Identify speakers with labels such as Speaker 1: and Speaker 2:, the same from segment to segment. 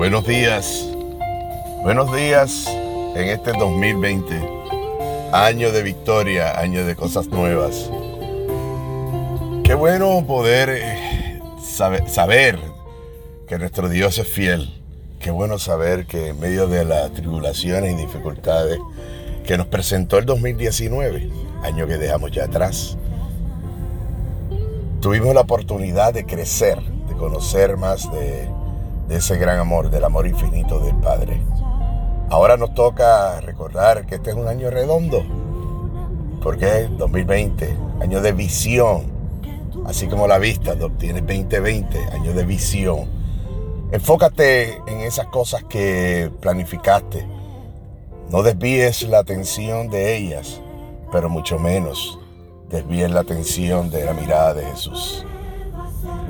Speaker 1: Buenos días, buenos días en este 2020, año de victoria, año de cosas nuevas. Qué bueno poder eh, saber, saber que nuestro Dios es fiel. Qué bueno saber que en medio de las tribulaciones y dificultades que nos presentó el 2019, año que dejamos ya atrás, tuvimos la oportunidad de crecer, de conocer más de, ese gran amor, del amor infinito del Padre. Ahora nos toca recordar que este es un año redondo, porque es 2020, año de visión, así como la vista tiene 2020, año de visión. Enfócate en esas cosas que planificaste. No desvíes la atención de ellas, pero mucho menos desvíen la atención de la mirada de Jesús.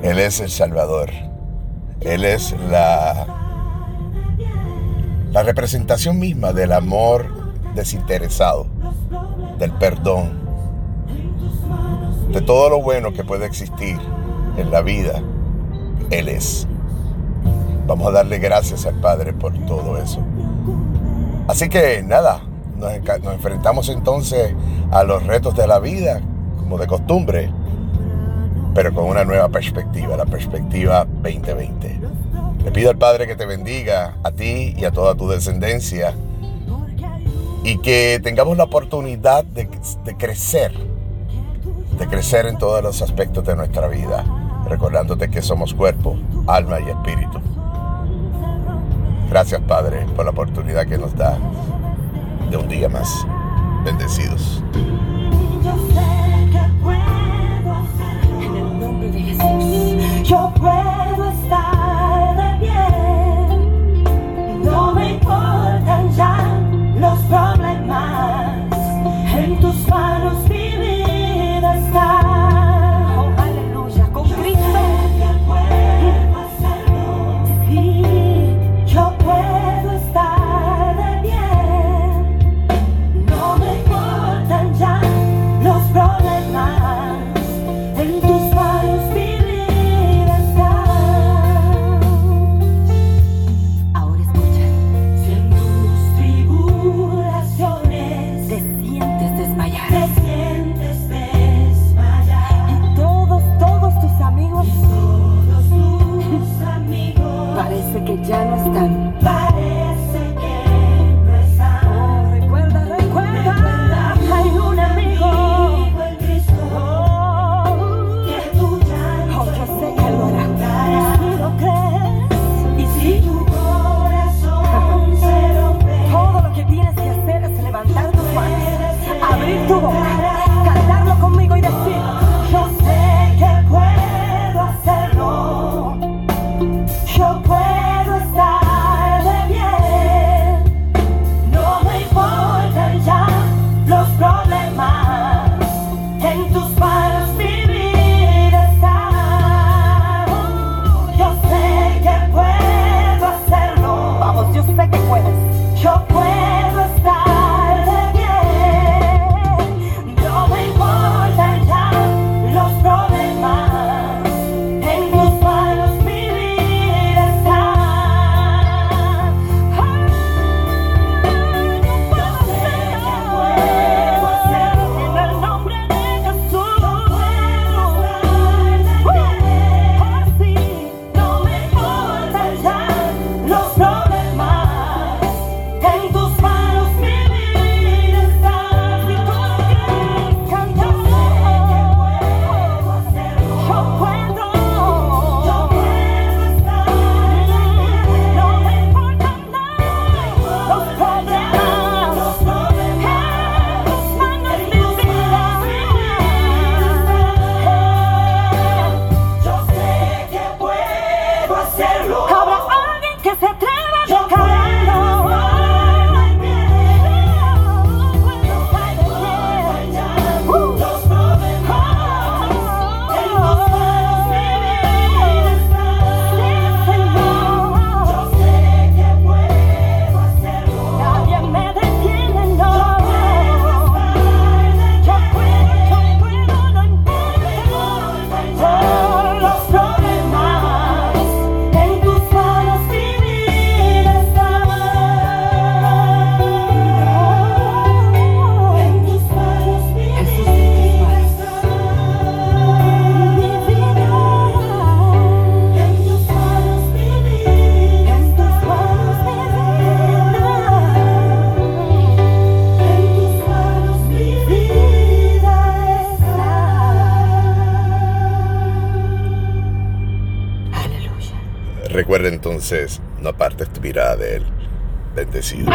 Speaker 1: Él es el Salvador. Él es la, la representación misma del amor desinteresado, del perdón, de todo lo bueno que puede existir en la vida. Él es. Vamos a darle gracias al Padre por todo eso. Así que nada, nos, nos enfrentamos entonces a los retos de la vida de costumbre, pero con una nueva perspectiva, la perspectiva 2020. Le pido al Padre que te bendiga a ti y a toda tu descendencia y que tengamos la oportunidad de, de crecer, de crecer en todos los aspectos de nuestra vida, recordándote que somos cuerpo, alma y espíritu. Gracias Padre por la oportunidad que nos da de un día más. Bendecidos.
Speaker 2: Parece que ya no están. Parece que no están. Oh, recuerda, recuerda. Hay un amigo, amigo en Cristo. Oh, que tú ya no oh, yo sé que lo lo crees y si, tu corazón se rompe, todo lo que tienes que hacer es levantar tus manos, abrir tu boca.
Speaker 1: Recuerda entonces, no apartes tu mirada de Él. Bendecido.